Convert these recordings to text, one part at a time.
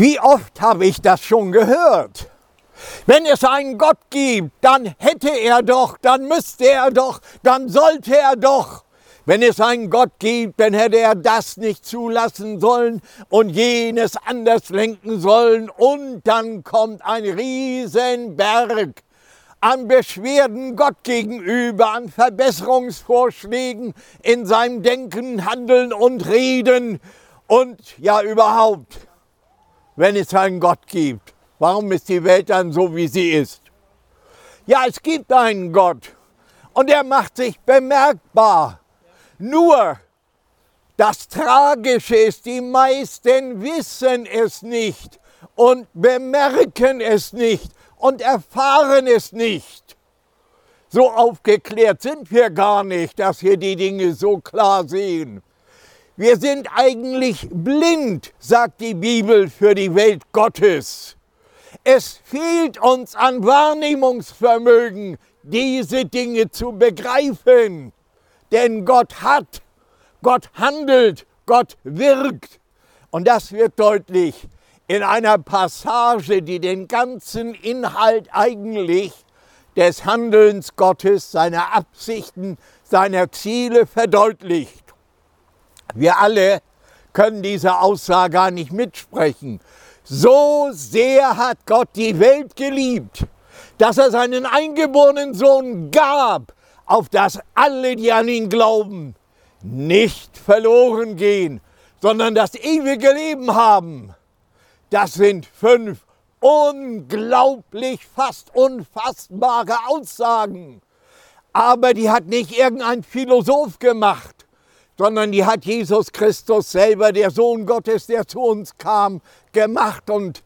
Wie oft habe ich das schon gehört? Wenn es einen Gott gibt, dann hätte er doch, dann müsste er doch, dann sollte er doch. Wenn es einen Gott gibt, dann hätte er das nicht zulassen sollen und jenes anders lenken sollen. Und dann kommt ein Riesenberg an Beschwerden Gott gegenüber, an Verbesserungsvorschlägen in seinem Denken, Handeln und Reden und ja überhaupt, wenn es einen Gott gibt. Warum ist die Welt dann so, wie sie ist? Ja, es gibt einen Gott und er macht sich bemerkbar. Nur das Tragische ist, die meisten wissen es nicht und bemerken es nicht und erfahren es nicht. So aufgeklärt sind wir gar nicht, dass wir die Dinge so klar sehen. Wir sind eigentlich blind, sagt die Bibel, für die Welt Gottes. Es fehlt uns an Wahrnehmungsvermögen, diese Dinge zu begreifen. Denn Gott hat, Gott handelt, Gott wirkt. Und das wird deutlich in einer Passage, die den ganzen Inhalt eigentlich des Handelns Gottes, seiner Absichten, seiner Ziele verdeutlicht. Wir alle können diese Aussage gar nicht mitsprechen. So sehr hat Gott die Welt geliebt, dass er seinen eingeborenen Sohn gab, auf dass alle, die an ihn glauben, nicht verloren gehen, sondern das ewige Leben haben. Das sind fünf unglaublich, fast unfassbare Aussagen. Aber die hat nicht irgendein Philosoph gemacht, sondern die hat Jesus Christus selber, der Sohn Gottes, der zu uns kam, gemacht und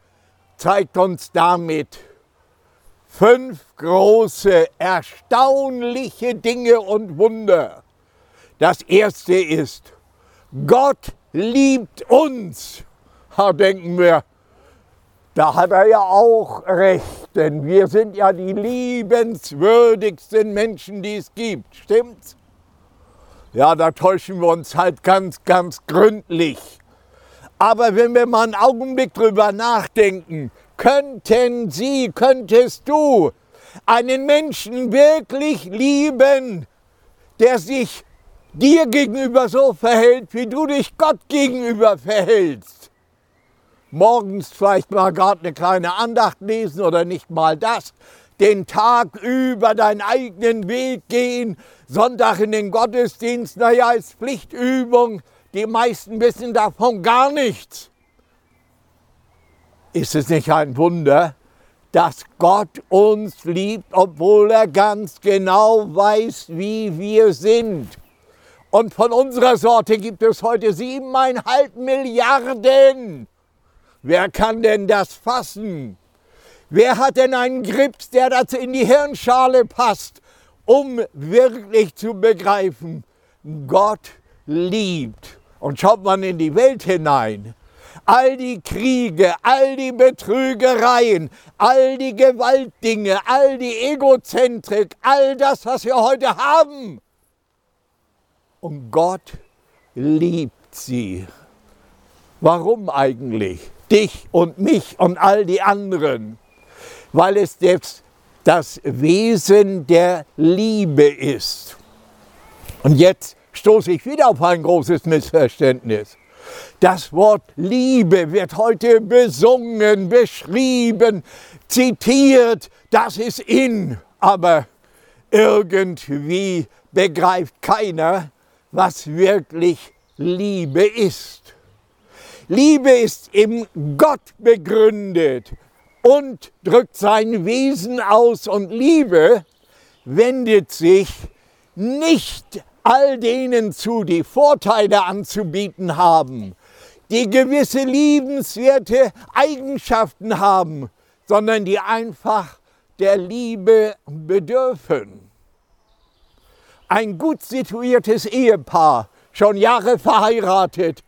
zeigt uns damit fünf große, erstaunliche Dinge und Wunder. Das erste ist, Gott liebt uns. Da denken wir, da hat er ja auch recht, denn wir sind ja die liebenswürdigsten Menschen, die es gibt. Stimmt's? Ja, da täuschen wir uns halt ganz, ganz gründlich. Aber wenn wir mal einen Augenblick drüber nachdenken, könnten Sie, könntest du einen Menschen wirklich lieben, der sich dir gegenüber so verhält, wie du dich Gott gegenüber verhältst? morgens vielleicht mal gerade eine kleine Andacht lesen oder nicht mal das, den Tag über deinen eigenen Weg gehen, Sonntag in den Gottesdienst, naja, ist Pflichtübung, die meisten wissen davon gar nichts. Ist es nicht ein Wunder, dass Gott uns liebt, obwohl er ganz genau weiß, wie wir sind? Und von unserer Sorte gibt es heute siebeneinhalb Milliarden. Wer kann denn das fassen? Wer hat denn einen Grips, der dazu in die Hirnschale passt, um wirklich zu begreifen, Gott liebt. Und schaut man in die Welt hinein, all die Kriege, all die Betrügereien, all die Gewaltdinge, all die Egozentrik, all das, was wir heute haben. Und Gott liebt sie. Warum eigentlich? dich und mich und all die anderen, weil es jetzt das Wesen der Liebe ist. Und jetzt stoße ich wieder auf ein großes Missverständnis. Das Wort Liebe wird heute besungen, beschrieben, zitiert, das ist in, aber irgendwie begreift keiner, was wirklich Liebe ist. Liebe ist im Gott begründet und drückt sein Wesen aus. Und Liebe wendet sich nicht all denen zu, die Vorteile anzubieten haben, die gewisse liebenswerte Eigenschaften haben, sondern die einfach der Liebe bedürfen. Ein gut situiertes Ehepaar, schon Jahre verheiratet,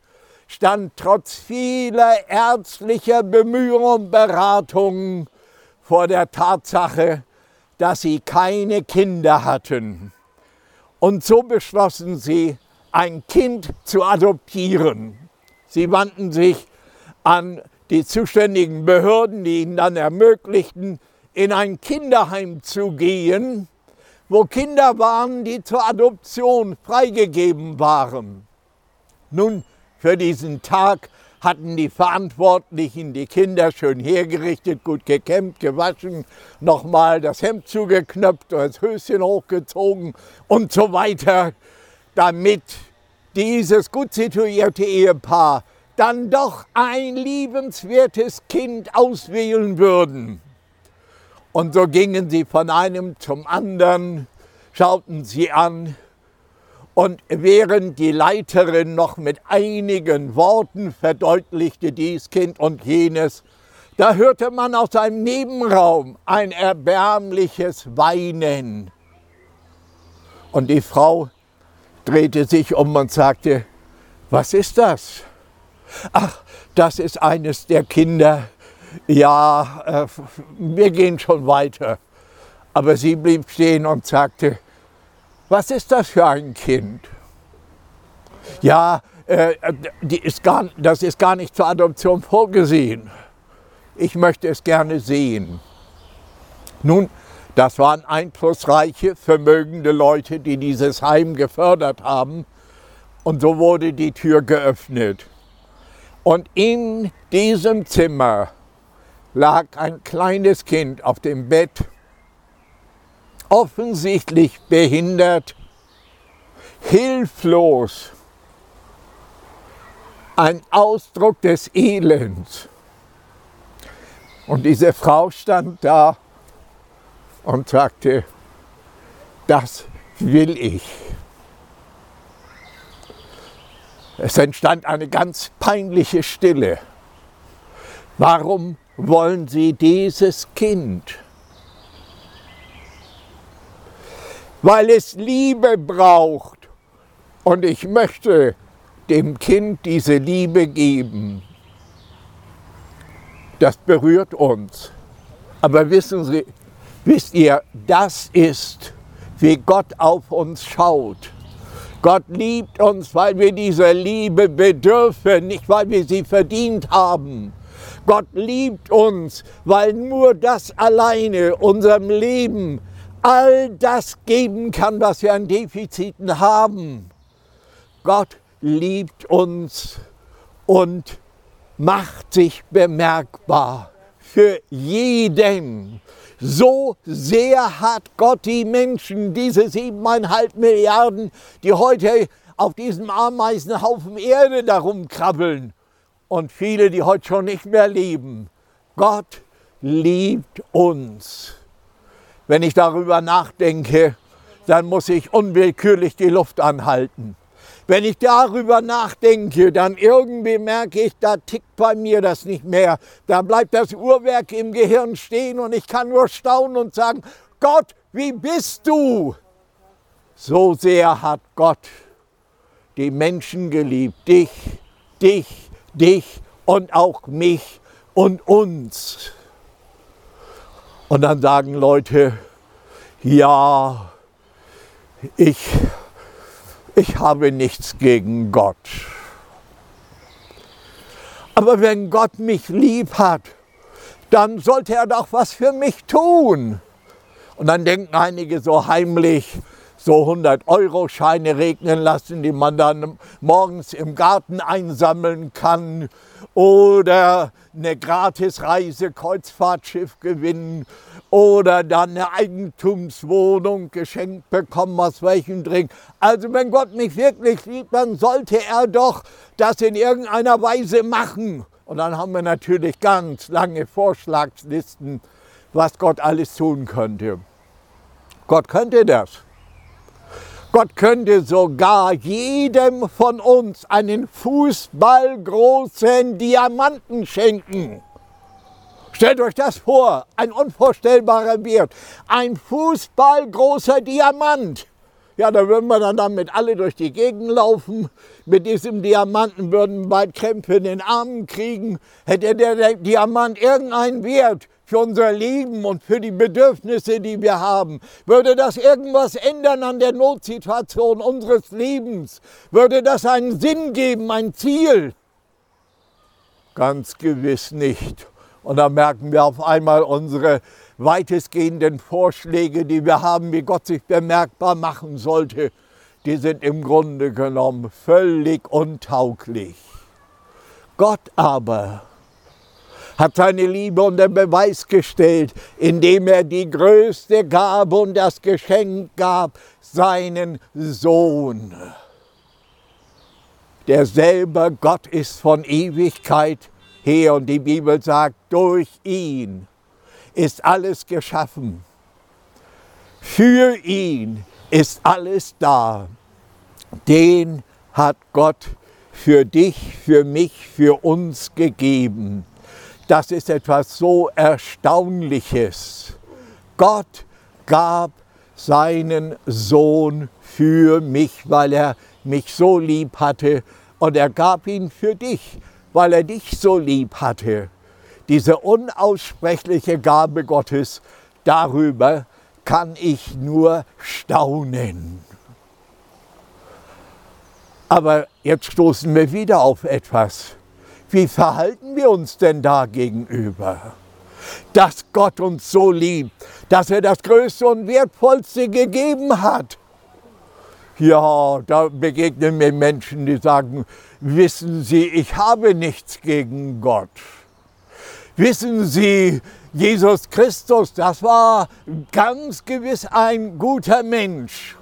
stand trotz vieler ärztlicher Bemühungen und Beratungen vor der Tatsache, dass sie keine Kinder hatten. Und so beschlossen sie, ein Kind zu adoptieren. Sie wandten sich an die zuständigen Behörden, die ihnen dann ermöglichten, in ein Kinderheim zu gehen, wo Kinder waren, die zur Adoption freigegeben waren. Nun, für diesen Tag hatten die Verantwortlichen die Kinder schön hergerichtet, gut gekämmt, gewaschen, nochmal das Hemd zugeknöpft, das Höschen hochgezogen und so weiter, damit dieses gut situierte Ehepaar dann doch ein liebenswertes Kind auswählen würden. Und so gingen sie von einem zum anderen, schauten sie an, und während die Leiterin noch mit einigen Worten verdeutlichte dies Kind und jenes, da hörte man aus einem Nebenraum ein erbärmliches Weinen. Und die Frau drehte sich um und sagte, was ist das? Ach, das ist eines der Kinder. Ja, äh, wir gehen schon weiter. Aber sie blieb stehen und sagte, was ist das für ein Kind? Ja, äh, die ist gar, das ist gar nicht zur Adoption vorgesehen. Ich möchte es gerne sehen. Nun, das waren einflussreiche, vermögende Leute, die dieses Heim gefördert haben. Und so wurde die Tür geöffnet. Und in diesem Zimmer lag ein kleines Kind auf dem Bett offensichtlich behindert, hilflos, ein Ausdruck des Elends. Und diese Frau stand da und sagte, das will ich. Es entstand eine ganz peinliche Stille. Warum wollen Sie dieses Kind? Weil es Liebe braucht. Und ich möchte dem Kind diese Liebe geben. Das berührt uns. Aber wissen Sie, wisst ihr, das ist, wie Gott auf uns schaut. Gott liebt uns, weil wir dieser Liebe bedürfen, nicht weil wir sie verdient haben. Gott liebt uns, weil nur das alleine unserem Leben all das geben kann, was wir an Defiziten haben. Gott liebt uns und macht sich bemerkbar für jeden. So sehr hat Gott die Menschen, diese siebeneinhalb Milliarden, die heute auf diesem Ameisenhaufen Erde darum krabbeln und viele, die heute schon nicht mehr leben. Gott liebt uns. Wenn ich darüber nachdenke, dann muss ich unwillkürlich die Luft anhalten. Wenn ich darüber nachdenke, dann irgendwie merke ich, da tickt bei mir das nicht mehr. Da bleibt das Uhrwerk im Gehirn stehen und ich kann nur staunen und sagen, Gott, wie bist du? So sehr hat Gott die Menschen geliebt, dich, dich, dich und auch mich und uns. Und dann sagen Leute, ja, ich, ich habe nichts gegen Gott. Aber wenn Gott mich lieb hat, dann sollte er doch was für mich tun. Und dann denken einige so heimlich, so 100-Euro-Scheine regnen lassen, die man dann morgens im Garten einsammeln kann. Oder eine Gratisreise, Kreuzfahrtschiff gewinnen. Oder dann eine Eigentumswohnung geschenkt bekommen, aus welchem Drink. Also wenn Gott mich wirklich liebt, dann sollte er doch das in irgendeiner Weise machen. Und dann haben wir natürlich ganz lange Vorschlagslisten, was Gott alles tun könnte. Gott könnte das. Gott könnte sogar jedem von uns einen fußballgroßen Diamanten schenken. Stellt euch das vor, ein unvorstellbarer Wert. Ein fußballgroßer Diamant. Ja, da würden wir dann damit alle durch die Gegend laufen. Mit diesem Diamanten würden bald Krämpfe in den Armen kriegen. Hätte der Diamant irgendeinen Wert, für unser Leben und für die Bedürfnisse, die wir haben? Würde das irgendwas ändern an der Notsituation unseres Lebens? Würde das einen Sinn geben, ein Ziel? Ganz gewiss nicht. Und da merken wir auf einmal unsere weitestgehenden Vorschläge, die wir haben, wie Gott sich bemerkbar machen sollte, die sind im Grunde genommen völlig untauglich. Gott aber hat seine Liebe unter Beweis gestellt, indem er die größte Gabe und das Geschenk gab, seinen Sohn. Der selber Gott ist von Ewigkeit her und die Bibel sagt, durch ihn ist alles geschaffen. Für ihn ist alles da. Den hat Gott für dich, für mich, für uns gegeben. Das ist etwas so Erstaunliches. Gott gab seinen Sohn für mich, weil er mich so lieb hatte. Und er gab ihn für dich, weil er dich so lieb hatte. Diese unaussprechliche Gabe Gottes, darüber kann ich nur staunen. Aber jetzt stoßen wir wieder auf etwas. Wie verhalten wir uns denn da gegenüber? Dass Gott uns so liebt, dass er das Größte und Wertvollste gegeben hat. Ja, da begegnen mir Menschen, die sagen, wissen Sie, ich habe nichts gegen Gott. Wissen Sie, Jesus Christus, das war ganz gewiss ein guter Mensch.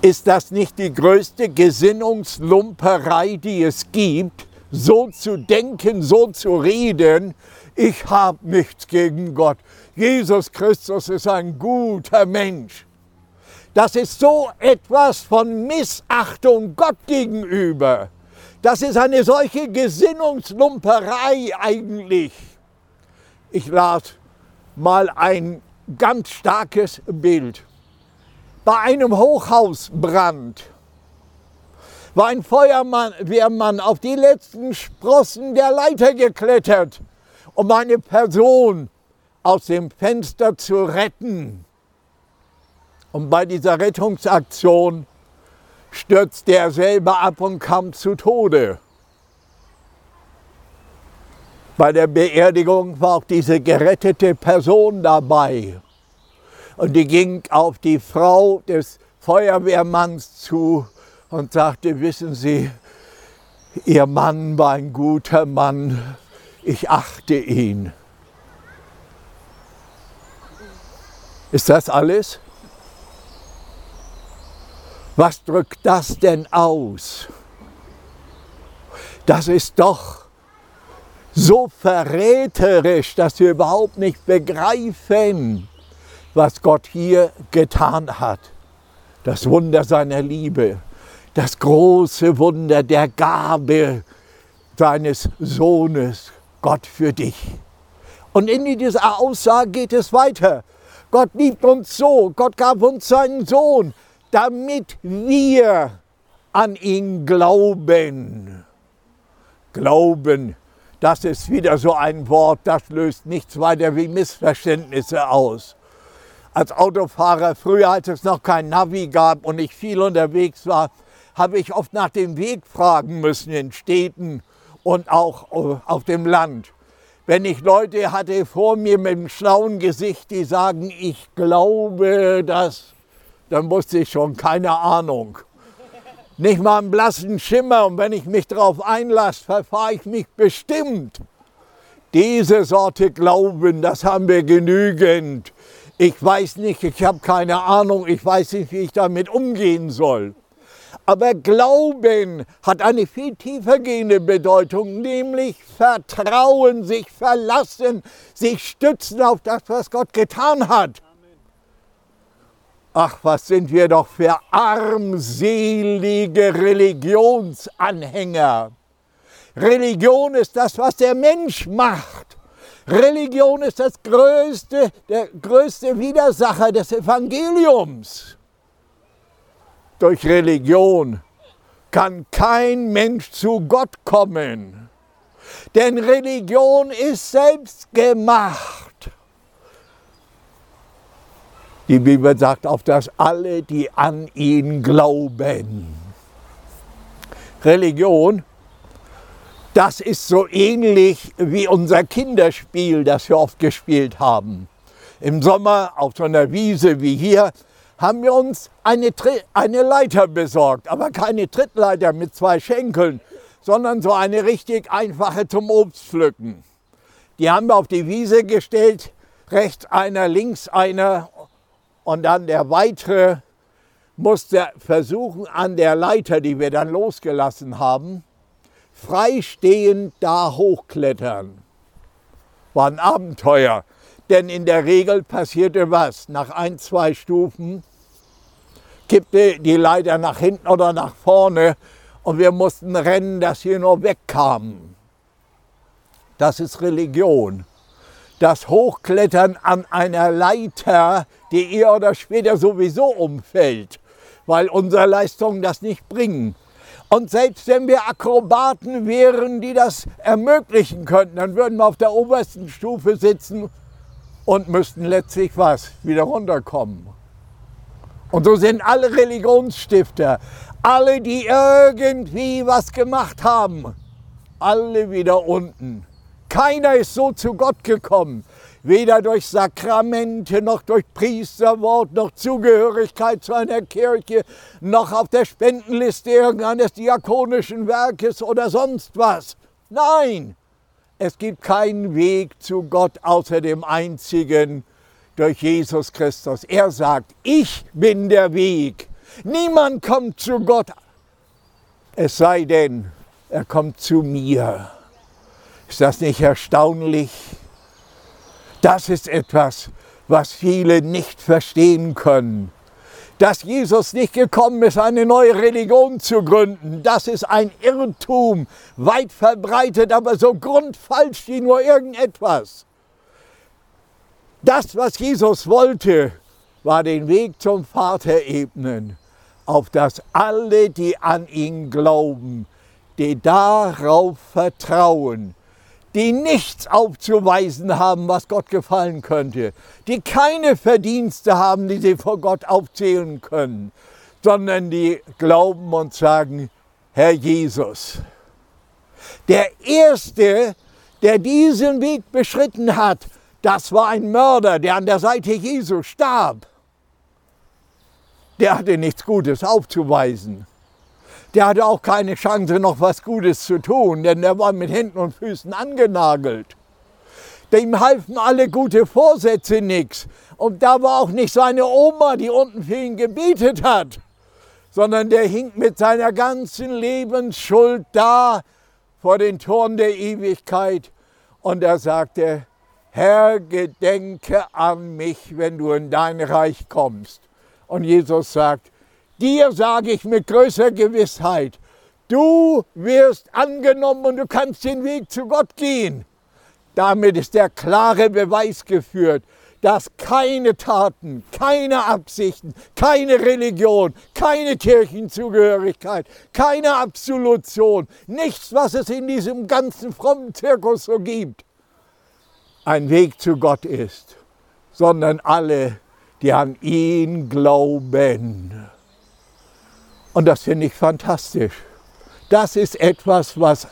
Ist das nicht die größte Gesinnungslumperei, die es gibt, so zu denken, so zu reden? Ich habe nichts gegen Gott. Jesus Christus ist ein guter Mensch. Das ist so etwas von Missachtung Gott gegenüber. Das ist eine solche Gesinnungslumperei eigentlich. Ich las mal ein ganz starkes Bild. Bei einem Hochhausbrand war ein Feuerwehrmann auf die letzten Sprossen der Leiter geklettert, um eine Person aus dem Fenster zu retten. Und bei dieser Rettungsaktion stürzte er selber ab und kam zu Tode. Bei der Beerdigung war auch diese gerettete Person dabei. Und die ging auf die Frau des Feuerwehrmanns zu und sagte, wissen Sie, Ihr Mann war ein guter Mann, ich achte ihn. Ist das alles? Was drückt das denn aus? Das ist doch so verräterisch, dass wir überhaupt nicht begreifen, was Gott hier getan hat. Das Wunder seiner Liebe, das große Wunder der Gabe seines Sohnes, Gott für dich. Und in dieser Aussage geht es weiter. Gott liebt uns so, Gott gab uns seinen Sohn, damit wir an ihn glauben. Glauben, das ist wieder so ein Wort, das löst nichts weiter wie Missverständnisse aus. Als Autofahrer, früher als es noch kein Navi gab und ich viel unterwegs war, habe ich oft nach dem Weg fragen müssen in Städten und auch auf dem Land. Wenn ich Leute hatte vor mir mit einem schlauen Gesicht, die sagen, ich glaube, dass dann wusste ich schon, keine Ahnung. Nicht mal einen blassen Schimmer und wenn ich mich darauf einlasse, verfahre ich mich bestimmt. Diese Sorte Glauben, das haben wir genügend. Ich weiß nicht, ich habe keine Ahnung, ich weiß nicht, wie ich damit umgehen soll. Aber Glauben hat eine viel tiefer gehende Bedeutung, nämlich Vertrauen, sich verlassen, sich stützen auf das, was Gott getan hat. Ach, was sind wir doch für armselige Religionsanhänger. Religion ist das, was der Mensch macht. Religion ist das größte, der größte Widersacher des Evangeliums. Durch Religion kann kein Mensch zu Gott kommen. Denn Religion ist selbst gemacht. Die Bibel sagt, auf dass alle, die an ihn glauben. Religion Das ist so ähnlich wie unser Kinderspiel, das wir oft gespielt haben. Im Sommer auf so einer Wiese wie hier haben wir uns eine, eine Leiter besorgt, aber keine Trittleiter mit zwei Schenkeln, sondern so eine richtig einfache zum Obstpflücken. Die haben wir auf die Wiese gestellt, rechts einer, links einer und dann der weitere musste versuchen, an der Leiter, die wir dann losgelassen haben, freistehend da hochklettern. War ein Abenteuer, denn in der Regel passierte was. Nach ein, zwei Stufen kippte die Leiter nach hinten oder nach vorne und wir mussten rennen, dass wir nur wegkamen. Das ist Religion. Das Hochklettern an einer Leiter, die eher oder später sowieso umfällt, weil unsere Leistungen das nicht bringen. Und selbst wenn wir Akrobaten wären, die das ermöglichen könnten, dann würden wir auf der obersten Stufe sitzen und müssten letztlich was? Wieder runterkommen. Und so sind alle Religionsstifter, alle, die irgendwie was gemacht haben, alle wieder unten. Keiner ist so zu Gott gekommen weder durch Sakramente noch durch Priesterwort noch Zugehörigkeit zu einer Kirche noch auf der Spendenliste irgendeines diakonischen Werkes oder sonst was. Nein, es gibt keinen Weg zu Gott außer dem einzigen durch Jesus Christus. Er sagt, ich bin der Weg. Niemand kommt zu Gott, es sei denn, er kommt zu mir. Ist das nicht erstaunlich? Das ist etwas, was viele nicht verstehen können. Dass Jesus nicht gekommen ist, eine neue Religion zu gründen, das ist ein Irrtum, weit verbreitet, aber so grundfalsch wie nur irgendetwas. Das, was Jesus wollte, war den Weg zum Vater ebnen, auf das alle, die an ihn glauben, die darauf vertrauen, die nichts aufzuweisen haben, was Gott gefallen könnte, die keine Verdienste haben, die sie vor Gott aufzählen können, sondern die glauben und sagen, Herr Jesus. Der Erste, der diesen Weg beschritten hat, das war ein Mörder, der an der Seite Jesu starb. Der hatte nichts Gutes aufzuweisen der hatte auch keine Chance, noch was Gutes zu tun, denn der war mit Händen und Füßen angenagelt. Dem halfen alle gute Vorsätze nichts. Und da war auch nicht seine Oma, die unten für ihn gebetet hat, sondern der hing mit seiner ganzen Lebensschuld da vor den Toren der Ewigkeit. Und er sagte, Herr, gedenke an mich, wenn du in dein Reich kommst. Und Jesus sagt, Dir sage ich mit größer Gewissheit, du wirst angenommen und du kannst den Weg zu Gott gehen. Damit ist der klare Beweis geführt, dass keine Taten, keine Absichten, keine Religion, keine Kirchenzugehörigkeit, keine Absolution, nichts, was es in diesem ganzen frommen Zirkus so gibt, ein Weg zu Gott ist, sondern alle, die an ihn glauben. Und das finde ich fantastisch. Das ist etwas, was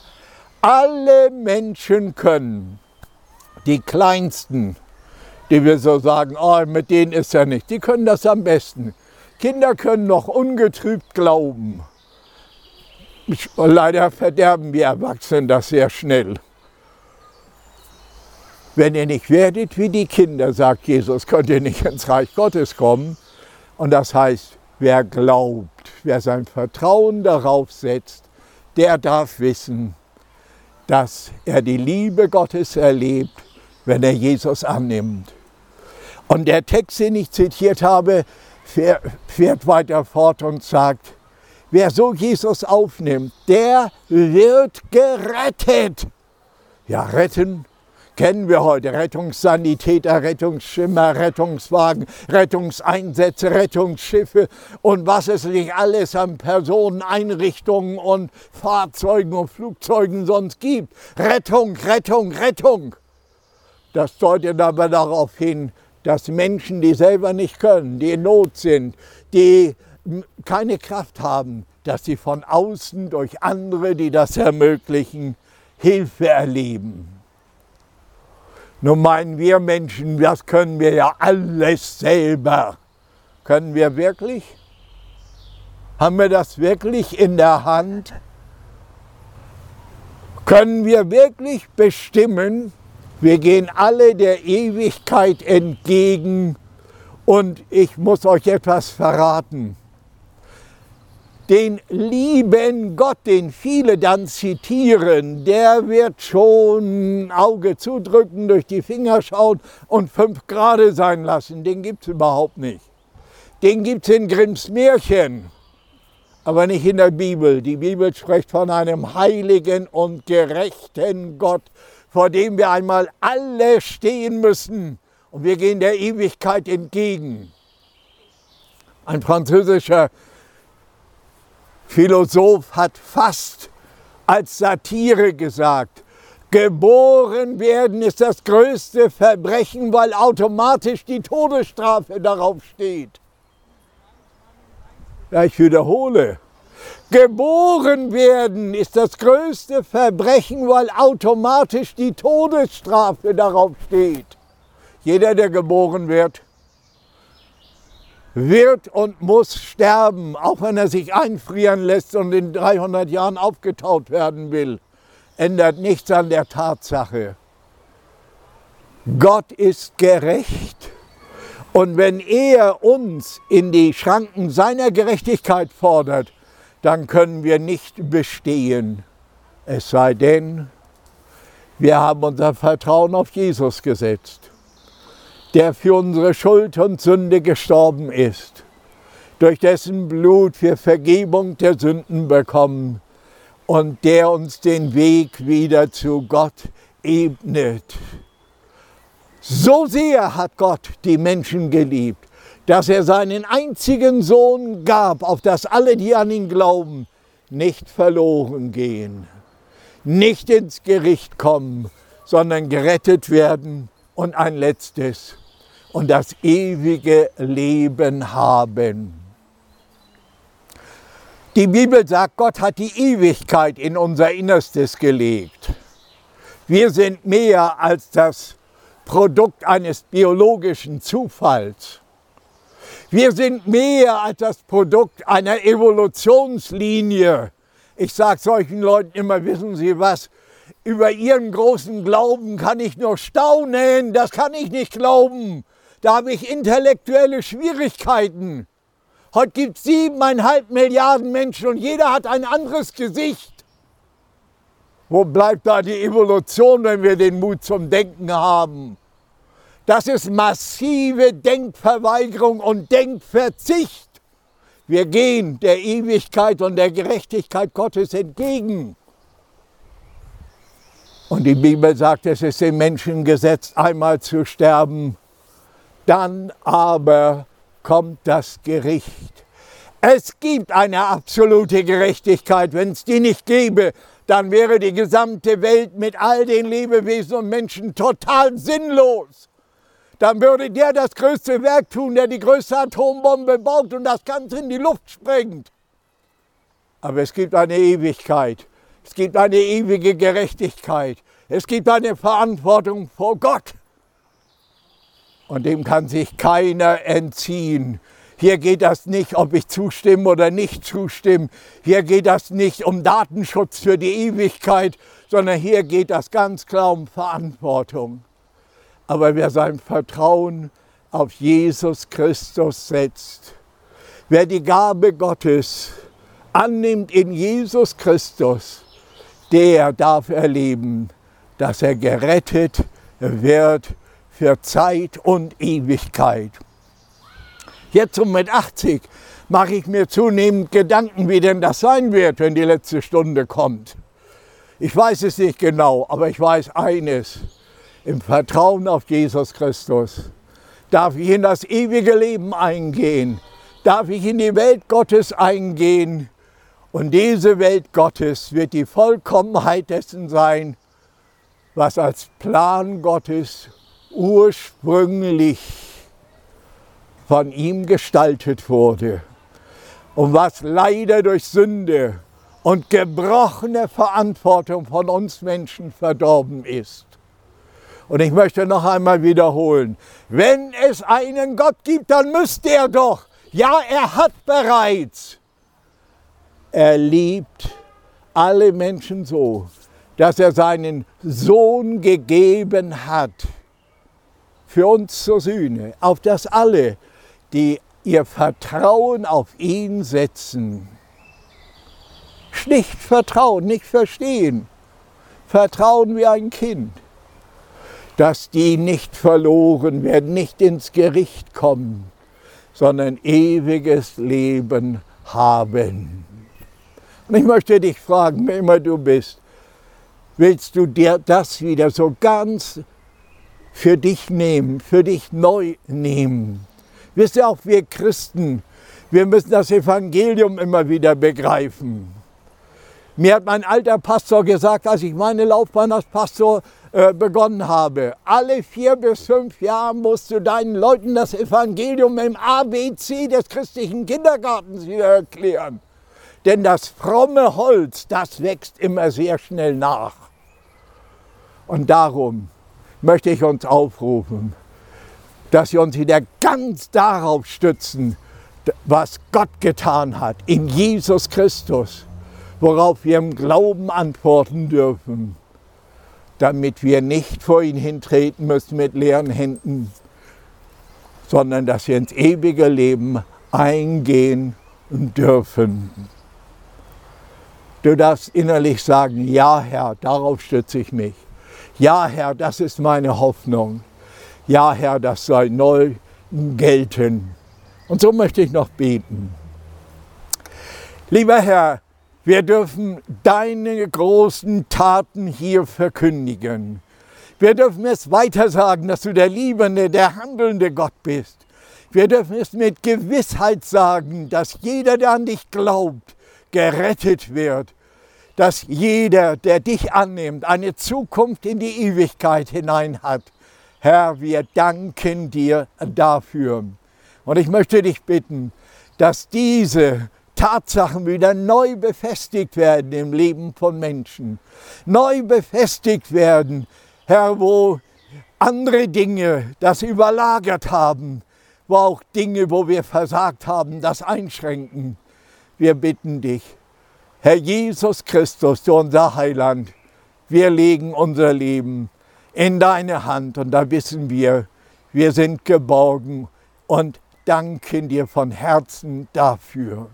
alle Menschen können. Die Kleinsten, die wir so sagen, oh, mit denen ist ja nicht, die können das am besten. Kinder können noch ungetrübt glauben. Leider verderben wir Erwachsenen das sehr schnell. Wenn ihr nicht werdet wie die Kinder, sagt Jesus, könnt ihr nicht ins Reich Gottes kommen. Und das heißt, wer glaubt, wer sein Vertrauen darauf setzt, der darf wissen, dass er die Liebe Gottes erlebt, wenn er Jesus annimmt. Und der Text, den ich zitiert habe, fährt weiter fort und sagt, wer so Jesus aufnimmt, der wird gerettet. Ja, retten kennen wir heute. Rettungssanitäter, Rettungsschimmer, Rettungswagen, Rettungseinsätze, Rettungsschiffe und was es nicht alles an Personen, Einrichtungen und Fahrzeugen und Flugzeugen sonst gibt. Rettung, Rettung, Rettung. Das deutet aber darauf hin, dass Menschen, die selber nicht können, die in Not sind, die keine Kraft haben, dass sie von außen durch andere, die das ermöglichen, Hilfe erleben. Nun meinen wir Menschen, das können wir ja alles selber. Können wir wirklich? Haben wir das wirklich in der Hand? Können wir wirklich bestimmen, wir gehen alle der Ewigkeit entgegen und ich muss euch etwas verraten den lieben Gott, den viele dann zitieren, der wird schon Auge zudrücken, durch die Finger schauen und fünf Grade sein lassen. Den gibt es überhaupt nicht. Den gibt es in Grimms Märchen, aber nicht in der Bibel. Die Bibel spricht von einem heiligen und gerechten Gott, vor dem wir einmal alle stehen müssen. Und wir gehen der Ewigkeit entgegen. Ein französischer Philosoph hat fast als Satire gesagt, geboren werden ist das größte Verbrechen, weil automatisch die Todesstrafe darauf steht. Ja, ich wiederhole. Geboren werden ist das größte Verbrechen, weil automatisch die Todesstrafe darauf steht. Jeder, der geboren wird, wird und muss sterben, auch wenn er sich einfrieren lässt und in 300 Jahren aufgetaut werden will, ändert nichts an der Tatsache. Gott ist gerecht. Und wenn er uns in die Schranken seiner Gerechtigkeit fordert, dann können wir nicht bestehen. Es sei denn, wir haben unser Vertrauen auf Jesus gesetzt der für unsere Schuld und Sünde gestorben ist, durch dessen Blut wir Vergebung der Sünden bekommen und der uns den Weg wieder zu Gott ebnet. So sehr hat Gott die Menschen geliebt, dass er seinen einzigen Sohn gab, auf dass alle, die an ihn glauben, nicht verloren gehen, nicht ins Gericht kommen, sondern gerettet werden und ein letztes und das ewige Leben haben. Die Bibel sagt, Gott hat die Ewigkeit in unser Innerstes gelegt. Wir sind mehr als das Produkt eines biologischen Zufalls. Wir sind mehr als das Produkt einer Evolutionslinie. Ich sage solchen Leuten immer, wissen Sie was, über Ihren großen Glauben kann ich nur staunen, das kann ich nicht glauben. Da habe ich intellektuelle Schwierigkeiten. Heute gibt es siebeneinhalb Milliarden Menschen und jeder hat ein anderes Gesicht. Wo bleibt da die Evolution, wenn wir den Mut zum Denken haben? Das ist massive Denkverweigerung und Denkverzicht. Wir gehen der Ewigkeit und der Gerechtigkeit Gottes entgegen. Und die Bibel sagt, es ist den Menschen gesetzt, einmal zu sterben dann aber kommt das Gericht. Es gibt eine absolute Gerechtigkeit. Wenn es die nicht gäbe, dann wäre die gesamte Welt mit all den Lebewesen und Menschen total sinnlos. Dann würde der das größte Werk tun, der die größte Atombombe baut und das Ganze in die Luft sprengt. Aber es gibt eine Ewigkeit. Es gibt eine ewige Gerechtigkeit. Es gibt eine Verantwortung vor Gott. Und dem kann sich keiner entziehen. Hier geht das nicht, ob ich zustimme oder nicht zustimme. Hier geht das nicht um Datenschutz für die Ewigkeit, sondern hier geht das ganz klar um Verantwortung. Aber wer sein Vertrauen auf Jesus Christus setzt, wer die Gabe Gottes annimmt in Jesus Christus, der darf erleben, dass er gerettet wird für Zeit und Ewigkeit. Jetzt um mit 80 mache ich mir zunehmend Gedanken, wie denn das sein wird, wenn die letzte Stunde kommt. Ich weiß es nicht genau, aber ich weiß eines. Im Vertrauen auf Jesus Christus darf ich in das ewige Leben eingehen, darf ich in die Welt Gottes eingehen. Und diese Welt Gottes wird die Vollkommenheit dessen sein, was als Plan Gottes ursprünglich von ihm gestaltet wurde und was leider durch Sünde und gebrochene Verantwortung von uns Menschen verdorben ist. Und ich möchte noch einmal wiederholen, wenn es einen Gott gibt, dann müsste er doch, ja, er hat bereits, er liebt alle Menschen so, dass er seinen Sohn gegeben hat für uns zur Sühne, auf das alle, die ihr Vertrauen auf ihn setzen, nicht vertrauen, nicht verstehen, vertrauen wie ein Kind, dass die nicht verloren werden, nicht ins Gericht kommen, sondern ewiges Leben haben. Und ich möchte dich fragen, wer immer du bist, willst du dir das wieder so ganz für dich nehmen, für dich neu nehmen? Wisst ihr auch, wir Christen, wir müssen das Evangelium immer wieder begreifen. Mir hat mein alter Pastor gesagt, als ich meine Laufbahn als Pastor äh, begonnen habe, alle vier bis fünf Jahre musst du deinen Leuten das Evangelium im ABC des christlichen Kindergartens wieder erklären. Denn das fromme Holz, das wächst immer sehr schnell nach. Und darum möchte ich uns aufrufen, dass wir uns wieder ganz darauf stützen, was Gott getan hat in Jesus Christus, worauf wir im Glauben antworten dürfen, damit wir nicht vor ihn hintreten müssen mit leeren Händen, sondern dass wir ins ewige Leben eingehen dürfen. Du darfst innerlich sagen, ja Herr, darauf stütze ich mich. Ja, Herr, das ist meine Hoffnung. Ja, Herr, das soll neu gelten. Und so möchte ich noch beten. Lieber Herr, wir dürfen deine großen Taten hier verkündigen. Wir dürfen es weiter sagen, dass du der liebende, der handelnde Gott bist. Wir dürfen es mit Gewissheit sagen, dass jeder, der an dich glaubt, gerettet wird dass jeder, der dich annimmt, eine Zukunft in die Ewigkeit hinein hat. Herr, wir danken dir dafür. Und ich möchte dich bitten, dass diese Tatsachen wieder neu befestigt werden im Leben von Menschen. Neu befestigt werden, Herr, wo andere Dinge das überlagert haben, wo auch Dinge, wo wir versagt haben, das einschränken. Wir bitten dich, Herr Jesus Christus, du unser Heiland, wir legen unser Leben in deine Hand und da wissen wir, wir sind geborgen und danken dir von Herzen dafür.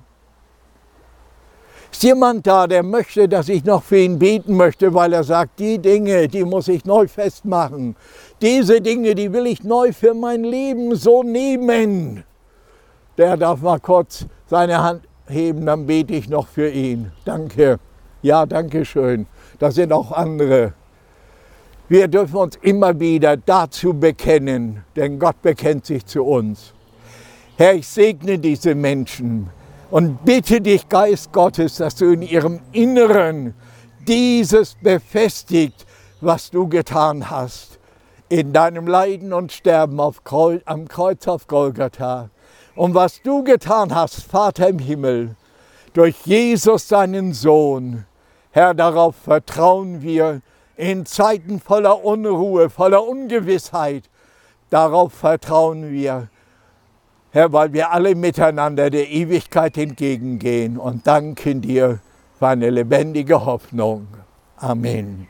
Ist jemand da, der möchte, dass ich noch für ihn beten möchte, weil er sagt, die Dinge, die muss ich neu festmachen. Diese Dinge, die will ich neu für mein Leben so nehmen. Der darf mal kurz seine Hand heben, dann bete ich noch für ihn. Danke. Ja, danke schön. Das sind auch andere. Wir dürfen uns immer wieder dazu bekennen, denn Gott bekennt sich zu uns. Herr, ich segne diese Menschen und bitte dich, Geist Gottes, dass du in ihrem Inneren dieses befestigt, was du getan hast, in deinem Leiden und Sterben Kreuz, am Kreuz auf Golgatha. Und was du getan hast, Vater im Himmel, durch Jesus, seinen Sohn, Herr, darauf vertrauen wir in Zeiten voller Unruhe, voller Ungewissheit. Darauf vertrauen wir, Herr, weil wir alle miteinander der Ewigkeit entgegengehen und danken dir für eine lebendige Hoffnung. Amen.